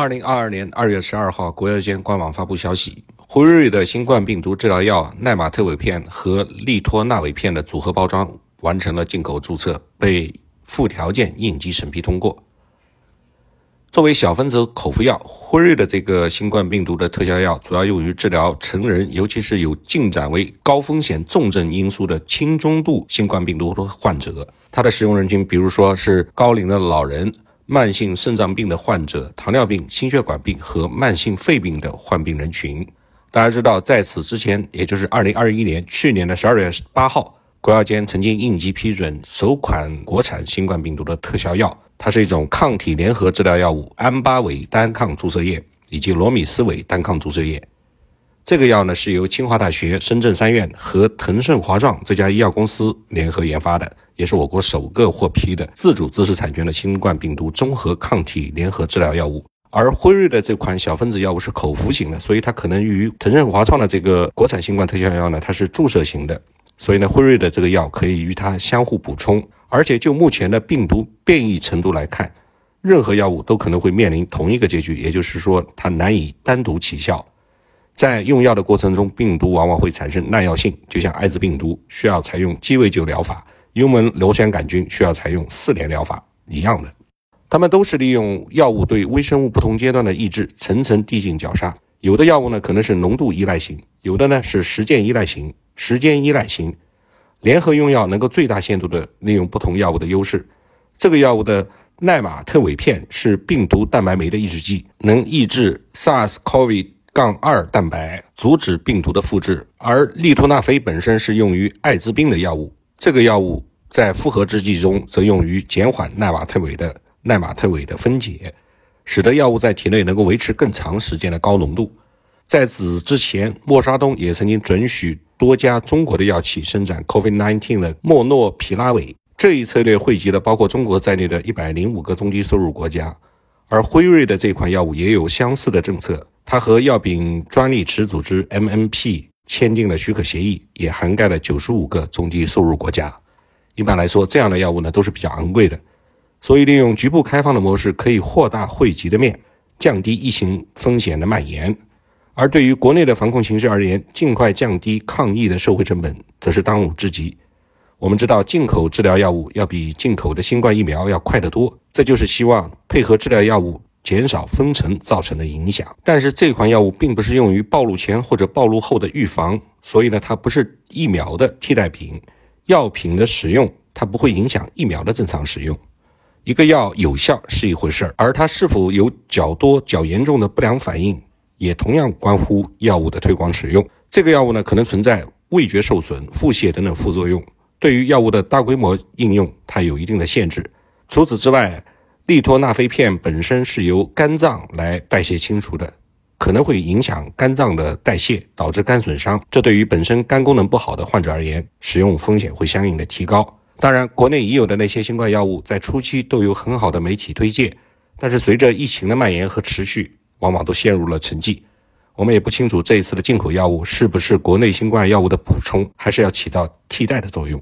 二零二二年二月十二号，国药监官网发布消息，辉瑞的新冠病毒治疗药奈玛特韦片和利托那韦片的组合包装完成了进口注册，被附条件应急审批通过。作为小分子口服药，辉瑞的这个新冠病毒的特效药主要用于治疗成人，尤其是有进展为高风险重症因素的轻中度新冠病毒患者。它的使用人群，比如说是高龄的老人。慢性肾脏病的患者、糖尿病、心血管病和慢性肺病的患病人群。大家知道，在此之前，也就是二零二一年去年的十二月八号，国药监曾经应急批准首款国产新冠病毒的特效药，它是一种抗体联合治疗药物——安巴韦单抗注射液以及罗米斯韦单抗注射液。这个药呢，是由清华大学深圳三院和腾盛华创这家医药公司联合研发的。也是我国首个获批的自主知识产权的新冠病毒综合抗体联合治疗药物，而辉瑞的这款小分子药物是口服型的，所以它可能与腾盛华创的这个国产新冠特效药呢，它是注射型的，所以呢，辉瑞的这个药可以与它相互补充，而且就目前的病毒变异程度来看，任何药物都可能会面临同一个结局，也就是说它难以单独起效，在用药的过程中，病毒往往会产生耐药性，就像艾滋病毒需要采用鸡尾酒疗法。幽门螺旋杆菌需要采用四联疗法一样的，它们都是利用药物对微生物不同阶段的抑制，层层递进绞杀。有的药物呢可能是浓度依赖型，有的呢是时间依赖型、时间依赖型。联合用药能够最大限度地利用不同药物的优势。这个药物的奈玛特韦片是病毒蛋白酶的抑制剂，能抑制 SARS-CoV 杠二蛋白，阻止病毒的复制。而利托那菲本身是用于艾滋病的药物。这个药物在复合制剂中则用于减缓奈玛特韦的奈玛特韦的分解，使得药物在体内能够维持更长时间的高浓度。在此之前，默沙东也曾经准许多家中国的药企生产 COVID-19 的莫诺皮拉韦。这一策略惠及了包括中国在内的一百零五个中低收入国家。而辉瑞的这款药物也有相似的政策，它和药品专利持组织 MNP。签订了许可协议，也涵盖了九十五个中低收入国家。一般来说，这样的药物呢都是比较昂贵的，所以利用局部开放的模式，可以扩大惠及的面，降低疫情风险的蔓延。而对于国内的防控形势而言，尽快降低抗疫的社会成本，则是当务之急。我们知道，进口治疗药物要比进口的新冠疫苗要快得多，这就是希望配合治疗药物。减少封城造成的影响，但是这款药物并不是用于暴露前或者暴露后的预防，所以呢，它不是疫苗的替代品。药品的使用，它不会影响疫苗的正常使用。一个药有效是一回事儿，而它是否有较多较严重的不良反应，也同样关乎药物的推广使用。这个药物呢，可能存在味觉受损、腹泻等等副作用，对于药物的大规模应用，它有一定的限制。除此之外，利托那菲片本身是由肝脏来代谢清除的，可能会影响肝脏的代谢，导致肝损伤。这对于本身肝功能不好的患者而言，使用风险会相应的提高。当然，国内已有的那些新冠药物在初期都有很好的媒体推介，但是随着疫情的蔓延和持续，往往都陷入了沉寂。我们也不清楚这一次的进口药物是不是国内新冠药物的补充，还是要起到替代的作用。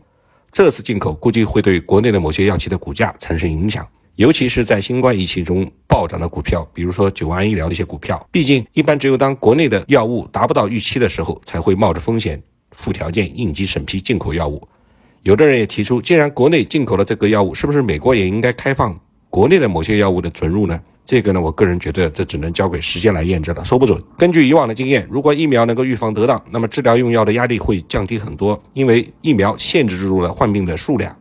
这次进口估计会对国内的某些药企的股价产生影响。尤其是在新冠疫情中暴涨的股票，比如说九安医疗的一些股票，毕竟一般只有当国内的药物达不到预期的时候，才会冒着风险附条件应急审批进口药物。有的人也提出，既然国内进口了这个药物，是不是美国也应该开放国内的某些药物的准入呢？这个呢，我个人觉得这只能交给时间来验证了，说不准。根据以往的经验，如果疫苗能够预防得当，那么治疗用药的压力会降低很多，因为疫苗限制住了患病的数量。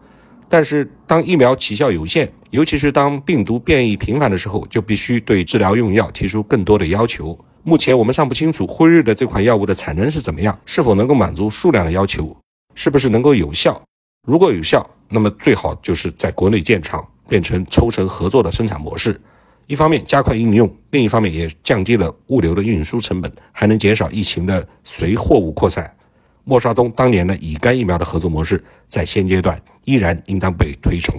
但是，当疫苗起效有限，尤其是当病毒变异频繁的时候，就必须对治疗用药提出更多的要求。目前我们尚不清楚辉瑞的这款药物的产能是怎么样，是否能够满足数量的要求，是不是能够有效。如果有效，那么最好就是在国内建厂，变成抽成合作的生产模式。一方面加快应用，另一方面也降低了物流的运输成本，还能减少疫情的随货物扩散。莫沙东当年的乙肝疫苗的合作模式，在现阶段依然应当被推崇。